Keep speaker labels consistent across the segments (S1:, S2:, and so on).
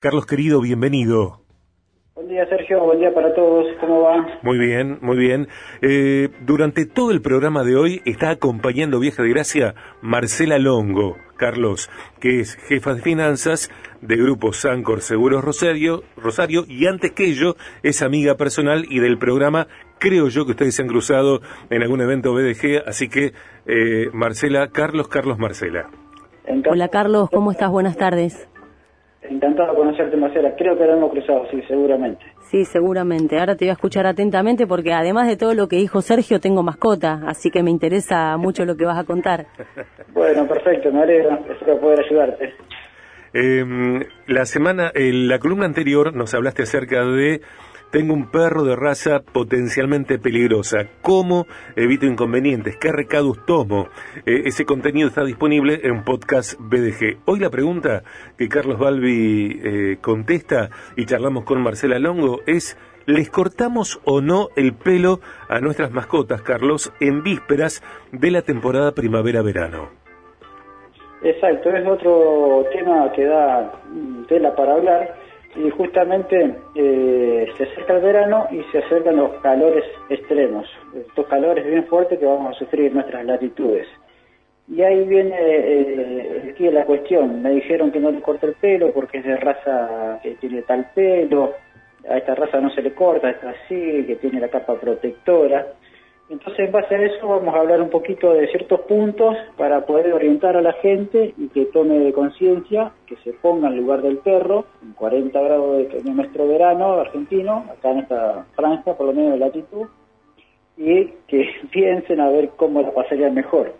S1: Carlos querido, bienvenido.
S2: Buen día Sergio, buen día para todos, ¿cómo va?
S1: Muy bien, muy bien. Eh, durante todo el programa de hoy está acompañando Vieja de Gracia Marcela Longo, Carlos, que es jefa de finanzas de Grupo Sancor Seguros Rosario, Rosario y antes que ello es amiga personal y del programa creo yo que ustedes se han cruzado en algún evento BDG, así que eh, Marcela, Carlos, Carlos, Marcela.
S3: Hola Carlos, ¿cómo estás? Buenas tardes.
S2: Encantado de conocerte, Marcela. Creo que lo hemos cruzado, sí, seguramente.
S3: Sí, seguramente. Ahora te voy a escuchar atentamente porque además de todo lo que dijo Sergio, tengo mascota, así que me interesa mucho lo que vas a contar.
S2: Bueno, perfecto, me alegro. Espero poder ayudarte.
S1: Eh, la semana, en la columna anterior nos hablaste acerca de tengo un perro de raza potencialmente peligrosa. ¿Cómo evito inconvenientes? ¿Qué recados tomo? Eh, ese contenido está disponible en podcast BDG. Hoy la pregunta que Carlos Balbi eh, contesta y charlamos con Marcela Longo es ¿Les cortamos o no el pelo a nuestras mascotas, Carlos, en vísperas de la temporada primavera-verano?
S2: Exacto, es otro tema que da tela para hablar y justamente eh, se acerca el verano y se acercan los calores extremos, estos calores bien fuertes que vamos a sufrir en nuestras latitudes. Y ahí viene eh, aquí la cuestión, me dijeron que no le corte el pelo porque es de raza que tiene tal pelo, a esta raza no se le corta, está así, que tiene la capa protectora. Entonces, en base a eso, vamos a hablar un poquito de ciertos puntos para poder orientar a la gente y que tome conciencia, que se ponga en lugar del perro, en 40 grados de, nuestro verano argentino, acá en esta franja, por lo menos de latitud, y que piensen a ver cómo la pasaría mejor,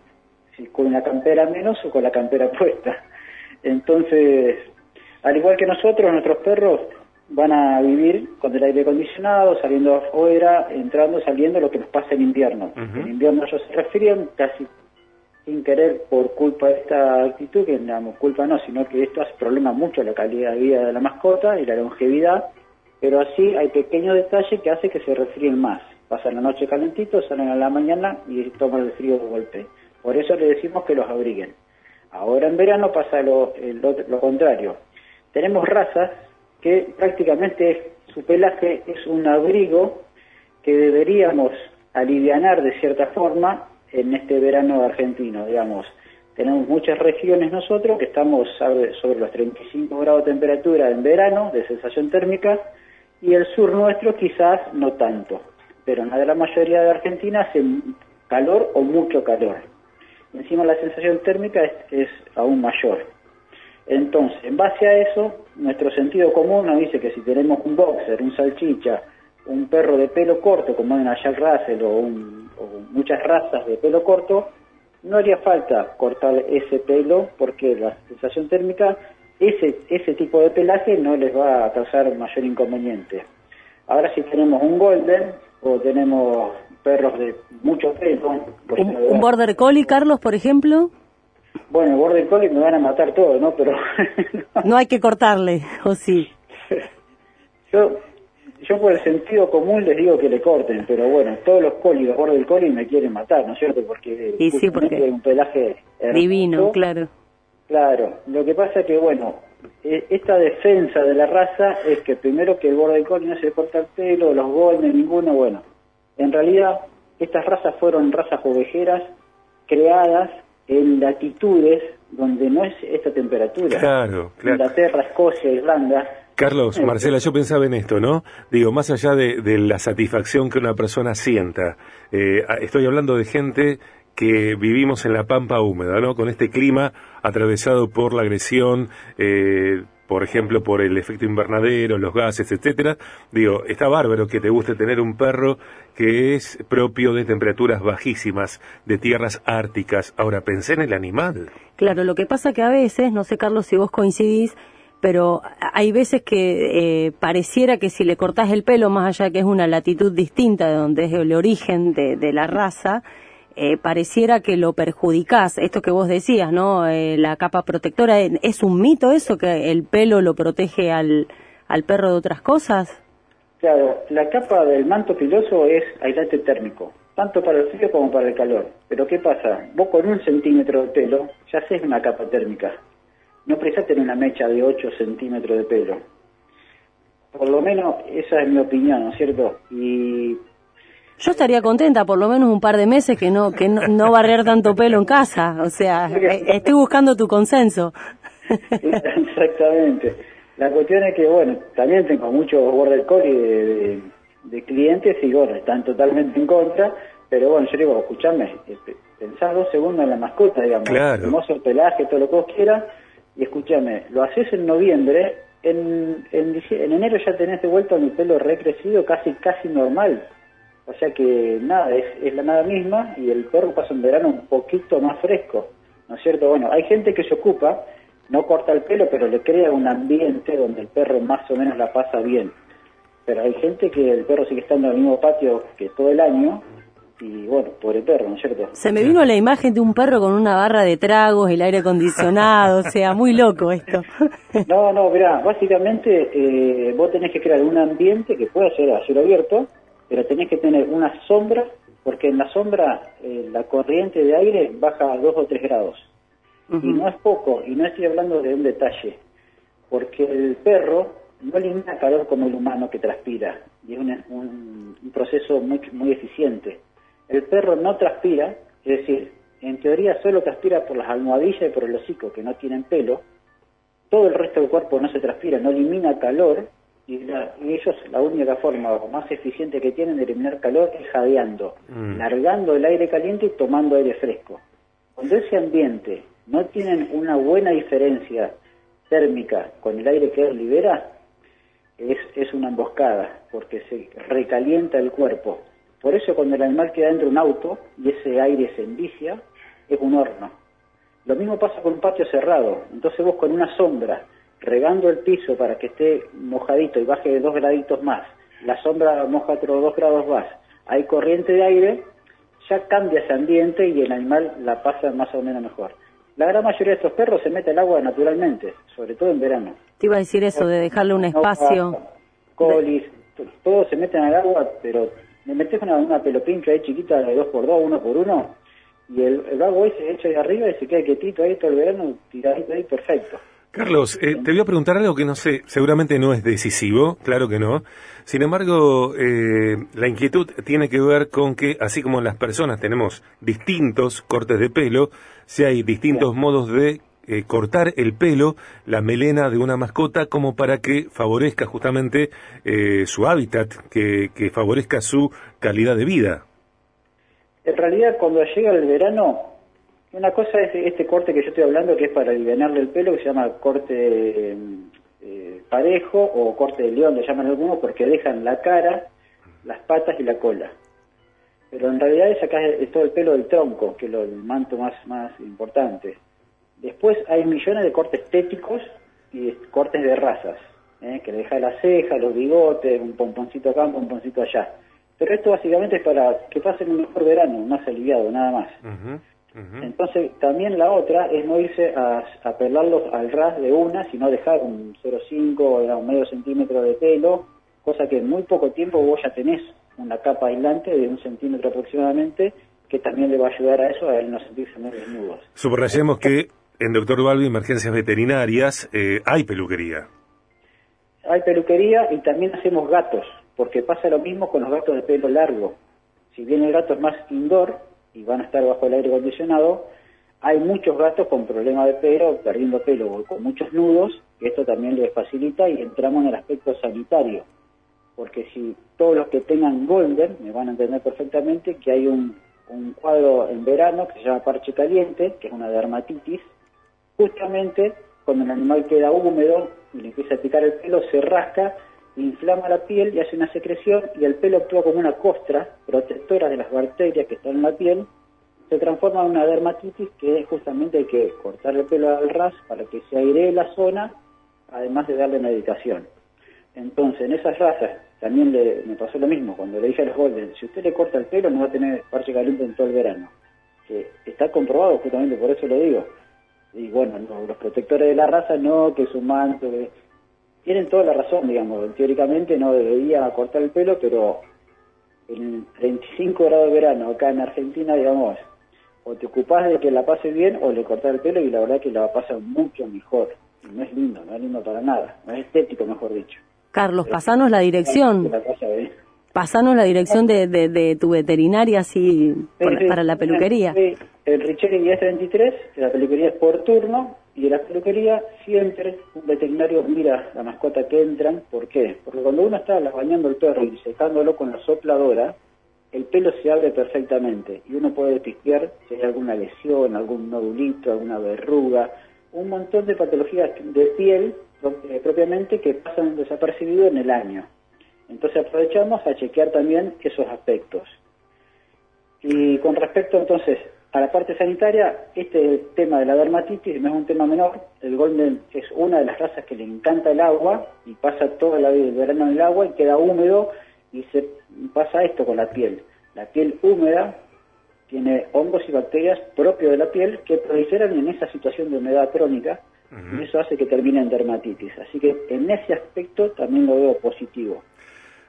S2: si con la campera menos o con la campera puesta. Entonces, al igual que nosotros, nuestros perros van a vivir con el aire acondicionado, saliendo afuera, entrando, saliendo, lo que nos pasa en invierno. En invierno ellos se resfrían casi sin querer por culpa de esta actitud, que no culpa no, sino que esto hace problema mucho la calidad de vida de la mascota y la longevidad, pero así hay pequeños detalles que hacen que se resfríen más. Pasan la noche calentito, salen a la mañana y toman el frío de golpe. Por eso le decimos que los abriguen. Ahora en verano pasa lo, lo contrario. Tenemos razas que prácticamente su pelaje es un abrigo que deberíamos alivianar de cierta forma en este verano argentino, digamos. Tenemos muchas regiones nosotros que estamos sobre los 35 grados de temperatura en verano, de sensación térmica, y el sur nuestro quizás no tanto, pero en la mayoría de Argentina hace calor o mucho calor. Encima la sensación térmica es aún mayor. Entonces, en base a eso, nuestro sentido común nos dice que si tenemos un boxer, un salchicha, un perro de pelo corto, como hay una Jack Russell o, muchas razas de pelo corto, no haría falta cortar ese pelo porque la sensación térmica, ese, ese tipo de pelaje no les va a causar mayor inconveniente. Ahora si tenemos un golden o tenemos perros de mucho pelo...
S3: ¿Un, un border collie, Carlos, por ejemplo?
S2: Bueno, Border Collie me van a matar todo, ¿no? Pero...
S3: no hay que cortarle, ¿o sí?
S2: yo, yo por el sentido común les digo que le corten, pero bueno, todos los colis, los Border Collie me quieren matar, ¿no es cierto? Porque,
S3: y sí, porque
S2: un pelaje
S3: divino, claro.
S2: Claro, lo que pasa es que, bueno, e, esta defensa de la raza es que primero que el Border Collie no se corta el pelo, los Golden, ninguno, bueno. En realidad, estas razas fueron razas ovejeras creadas en latitudes donde no es esta temperatura.
S1: Claro, claro.
S2: Inglaterra, Escocia, Irlanda.
S1: Carlos, eh, Marcela, yo pensaba en esto, ¿no? Digo, más allá de, la satisfacción que una persona sienta, eh, estoy hablando de gente que vivimos en la pampa húmeda, ¿no? Con este clima atravesado por la agresión, eh, por ejemplo, por el efecto invernadero, los gases, etcétera. Digo, está bárbaro que te guste tener un perro que es propio de temperaturas bajísimas, de tierras árticas. Ahora, pensé en el animal.
S3: Claro, lo que pasa que a veces, no sé, Carlos, si vos coincidís, pero hay veces que eh, pareciera que si le cortás el pelo, más allá que es una latitud distinta de donde es el origen de la raza, eh, pareciera que lo perjudicás. Esto que vos decías, ¿no? Eh, la capa protectora, ¿es un mito eso que el pelo lo protege al, al perro de otras cosas?
S2: Claro, la capa del manto piloso es aislante térmico, tanto para el frío como para el calor. Pero ¿qué pasa? Vos con un centímetro de pelo ya haces una capa térmica. no precisa tener una mecha de 8 centímetros de pelo. Por lo menos esa es mi opinión, ¿no es cierto? Y
S3: yo estaría contenta por lo menos un par de meses que no que no, barrer tanto pelo en casa. O sea, eh, estoy buscando tu consenso.
S2: Exactamente. La cuestión es que, bueno, también tengo muchos border collie de, de, clientes y, bueno, están totalmente en contra. Pero bueno, yo digo, escuchame, este, pensás dos segundos en la mascota, digamos.
S1: Claro.
S2: Hermoso el pelaje, todo lo que vos quieras. Y escúchame, lo haces en noviembre, en, en, en enero ya tenés de vuelta mi pelo recrecido, casi casi normal o sea que nada, es, la nada misma y el perro pasa un verano un poquito más fresco, ¿no es cierto? Bueno, hay gente que se ocupa, no corta el pelo, pero le crea un ambiente donde el perro más o menos la pasa bien. Pero hay gente que el perro sigue estando en el mismo patio que todo el año y bueno, por el perro, ¿no es cierto?
S3: Se me vino la imagen de un perro con una barra de tragos, el aire acondicionado, o sea, muy loco esto.
S2: No, no, mirá, básicamente eh, vos tenés que crear un ambiente que pueda ser a cielo abierto, pero tenés que tener una sombra, porque en la sombra eh, la corriente de aire baja a 2 o 3 grados. Y no es poco, y no estoy hablando de un detalle, porque el perro no elimina calor como el humano que transpira, y es un, proceso muy, muy eficiente. El perro no transpira, es decir, en teoría solo transpira por las almohadillas y por el hocico, que no tienen pelo, todo el resto del cuerpo no se transpira, no elimina calor, y, ellos la única forma más eficiente que tienen de eliminar calor es jadeando, mm. largando el aire caliente y tomando aire fresco. Cuando ese ambiente no tienen una buena diferencia térmica con el aire que él libera, es, es una emboscada, porque se recalienta el cuerpo. Por eso cuando el animal queda dentro de un auto y ese aire se envicia, es un horno. Lo mismo pasa con un patio cerrado. Entonces vos con una sombra regando el piso para que esté mojadito y baje de dos graditos más, la sombra moja otros dos grados más, hay corriente de aire, ya cambia ese ambiente y el animal la pasa más o menos mejor. La gran mayoría de estos perros se mete al agua naturalmente, sobre todo en verano.
S3: Te iba a decir eso, de dejarle un espacio.
S2: Colis, todos se meten al agua, pero me metes una, una pelopincha ahí chiquita de dos por dos, uno por uno, y el, el agua se echa de arriba y se queda quietito ahí todo el verano, tiradito ahí, perfecto.
S1: Carlos, eh, te voy a preguntar algo que no sé, seguramente no es decisivo, claro que no. Sin embargo, eh, la inquietud tiene que ver con que, así como las personas tenemos distintos cortes de pelo, si hay distintos modos de eh, cortar el pelo, la melena de una mascota, como para que favorezca justamente su hábitat, que, que favorezca su calidad de vida.
S2: En realidad, cuando llega el verano, una cosa es este corte que yo estoy hablando, que es para aliviarle el pelo, que se llama corte eh, parejo o corte de león, le llaman algunos, porque dejan la cara, las patas y la cola. Pero en realidad es acá es todo el pelo del tronco, que es el manto más, más importante. Después hay millones de cortes estéticos y cortes de razas, ¿eh? que le deja la ceja, los bigotes, un pomponcito acá, un pomponcito allá. Pero esto básicamente es para que pasen un mejor verano, más aliviado, nada más. Entonces, también la otra es no irse a, a pelarlos al ras de una, sino dejar un 0,5 o un medio centímetro de pelo, cosa que en muy poco tiempo vos ya tenés una capa aislante de un centímetro aproximadamente, que también le va a ayudar a eso, a él no sentirse muy desnudos.
S1: Subrayemos que en Doctor Balbi, Emergencias Veterinarias, eh, hay peluquería.
S2: Hay peluquería y también hacemos gatos, porque pasa lo mismo con los gatos de pelo largo. Si bien el gato es más indoor, y van a estar bajo el aire acondicionado, hay muchos gatos con problemas de pelo, perdiendo pelo o con muchos nudos, que esto también les facilita y entramos en el aspecto sanitario. Porque si todos los que tengan golden, me van a entender perfectamente que hay un, un cuadro en verano que se llama parche caliente, que es una dermatitis, justamente cuando el animal queda húmedo y le empieza a picar el pelo, se rasca inflama la piel y hace una secreción y el pelo actúa como una costra protectora de las bacterias que están en la piel, se transforma en una dermatitis que justamente hay que cortar el pelo al ras para que se airee la zona, además de darle medicación. Entonces, en esas razas también le, me pasó lo mismo, cuando le dije a los Golden, si usted le corta el pelo no va a tener parche caliente en todo el verano. Que está comprobado, justamente por eso lo digo. Y bueno, los protectores de la raza no, que es un manto, tienen toda la razón, digamos, teóricamente no debería cortar el pelo, pero en 35 grados de verano acá en Argentina, digamos, o te ocupás de que la pase bien o le cortás el pelo y la verdad que la pasa mucho mejor. no es lindo, no es lindo para nada, no es estético, mejor dicho.
S3: Carlos, pasanos la dirección. Pasanos la dirección de, de, tu veterinaria así para la peluquería.
S2: El Richeri 1033, la peluquería es por turno y en la peluquería siempre un veterinario mira la mascota que entran. ¿Por qué? Porque cuando uno está bañando el perro y secándolo con la sopladora, el pelo se abre perfectamente y uno puede detectar si hay alguna lesión, algún nodulito, alguna verruga, un montón de patologías de piel eh, propiamente que pasan desapercibido en el año. Entonces aprovechamos a chequear también esos aspectos. Y con respecto entonces a la parte sanitaria, este tema de la dermatitis no es un tema menor. El Golden es una de las razas que le encanta el agua y pasa todo el verano en el agua y queda húmedo y se pasa esto con la piel. La piel húmeda tiene hongos y bacterias propios de la piel que proliferan en esa situación de humedad crónica y eso hace que termine en dermatitis. Así que en ese aspecto también lo veo positivo.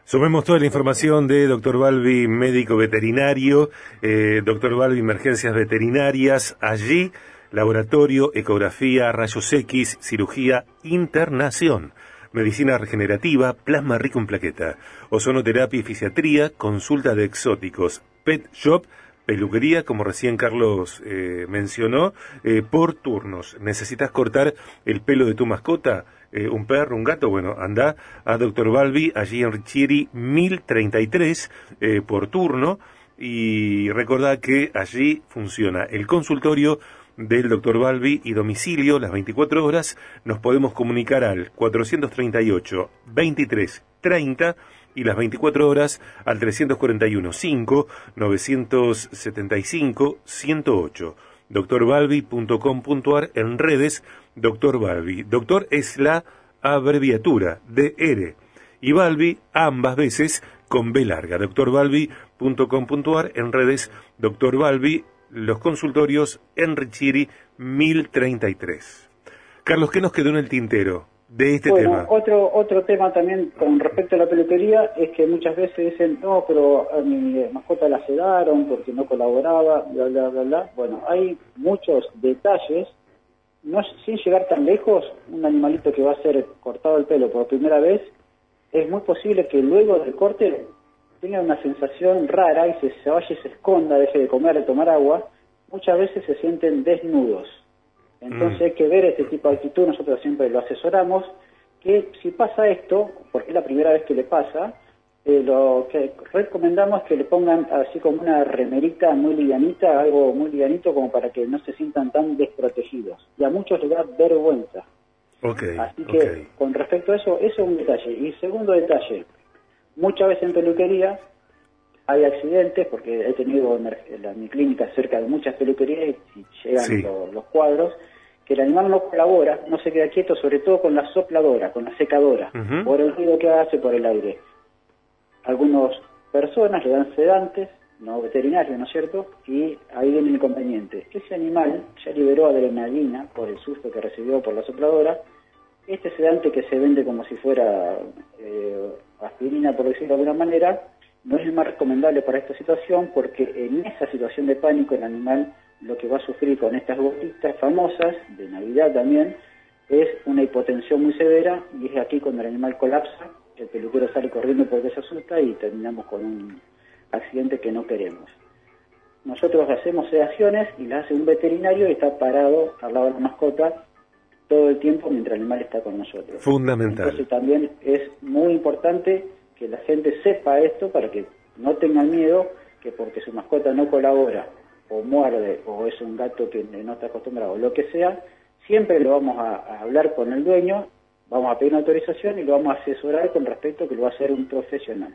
S1: Sumemos toda la información de Dr. Balbi, médico veterinario, eh, Dr. Balbi, emergencias veterinarias, allí, laboratorio, ecografía, rayos X, cirugía, internación, medicina regenerativa, plasma rico en plaqueta, ozonoterapia y fisiatría, consulta de exóticos, pet shop, peluquería, como recién Carlos eh, mencionó, eh, por turnos. ¿Necesitas cortar el pelo de tu mascota? Eh, un perro, un gato, bueno, anda a Dr. Balbi, allí en Richieri 1033 eh, por turno y recordad que allí funciona el consultorio del Dr. Balbi y domicilio las 24 horas. Nos podemos comunicar al 438 23 30 y las 24 horas al 341 5 975 108 doctorbalbi.com.ar en redes Doctor Balbi. Doctor es la abreviatura de R y Balbi ambas veces con B larga. doctorbalbi.com.ar en redes Doctor Balbi, los consultorios Enrichiri 1033. Carlos, ¿qué nos quedó en el tintero? De este tema.
S2: Otro, otro tema también con respecto a la peluquería es que muchas veces dicen, no, pero a mi mascota la sedaron porque no colaboraba, bla, bla, bla, bla. Bueno, hay muchos detalles, no sin llegar tan lejos, un animalito que va a ser cortado el pelo por primera vez, es muy posible que luego del corte tenga una sensación rara y se, se vaya y se esconda, deje de comer, de tomar agua, muchas veces se sienten desnudos entonces mm. hay que ver este tipo de actitud, nosotros siempre lo asesoramos, que si pasa esto, porque es la primera vez que le pasa, eh, lo que recomendamos es que le pongan así como una remerita muy livianita, algo muy livianito como para que no se sientan tan desprotegidos. Y a muchos les da vergüenza. así que con respecto a eso, eso es un detalle. Y segundo detalle, muchas veces en peluquería hay accidentes, porque he tenido en, mi clínica cerca de muchas peluquerías y, llegan los, cuadros, que el animal no colabora, no se queda quieto, sobre todo con la sopladora, con la secadora, por el ruido que hace, por el aire. Algunas personas le dan sedantes, no veterinarios, ¿no es cierto? Y ahí viene el inconveniente. Ese animal ya liberó adrenalina por el susto que recibió por la sopladora. Este sedante que se vende como si fuera eh, aspirina, por decirlo de alguna manera, no es el más recomendable para esta situación porque en esa situación de pánico el animal lo que va a sufrir con estas gotitas famosas, de Navidad también, es una hipotensión muy severa y es aquí cuando el animal colapsa, el peluquero sale corriendo porque se asusta y terminamos con un accidente que no queremos. Nosotros hacemos sedaciones y las hace un veterinario y está parado al lado de la mascota todo el tiempo mientras el animal está con nosotros.
S1: Fundamental.
S2: Entonces también es muy importante que la gente sepa esto para que no tengan miedo que porque su mascota no colabora o muerde o es un gato que no está acostumbrado o lo que sea, siempre lo vamos a, hablar con el dueño, vamos a pedir una autorización y lo vamos a asesorar con respecto a que lo va a hacer un profesional.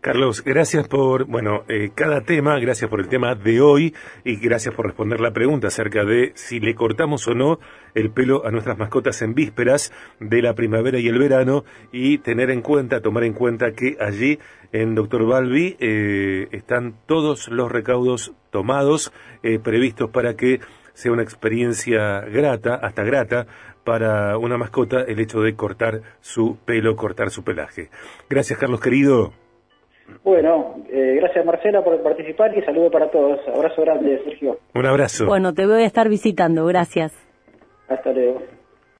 S1: Carlos, gracias por, bueno, eh, cada tema, gracias por el tema de hoy y gracias por responder la pregunta acerca de si le cortamos o no el pelo a nuestras mascotas en vísperas de la primavera y el verano y tener en cuenta, tomar en cuenta que allí en Doctor Balbi eh, están todos los recaudos tomados, eh, previstos para que sea una experiencia grata, hasta grata, para una mascota el hecho de cortar su pelo, cortar su pelaje. Gracias, Carlos, querido.
S2: Bueno, eh, gracias Marcela por participar y saludo para todos. Abrazo grande, Sergio.
S1: Un abrazo.
S3: Bueno, te voy a estar visitando, gracias.
S2: Hasta luego.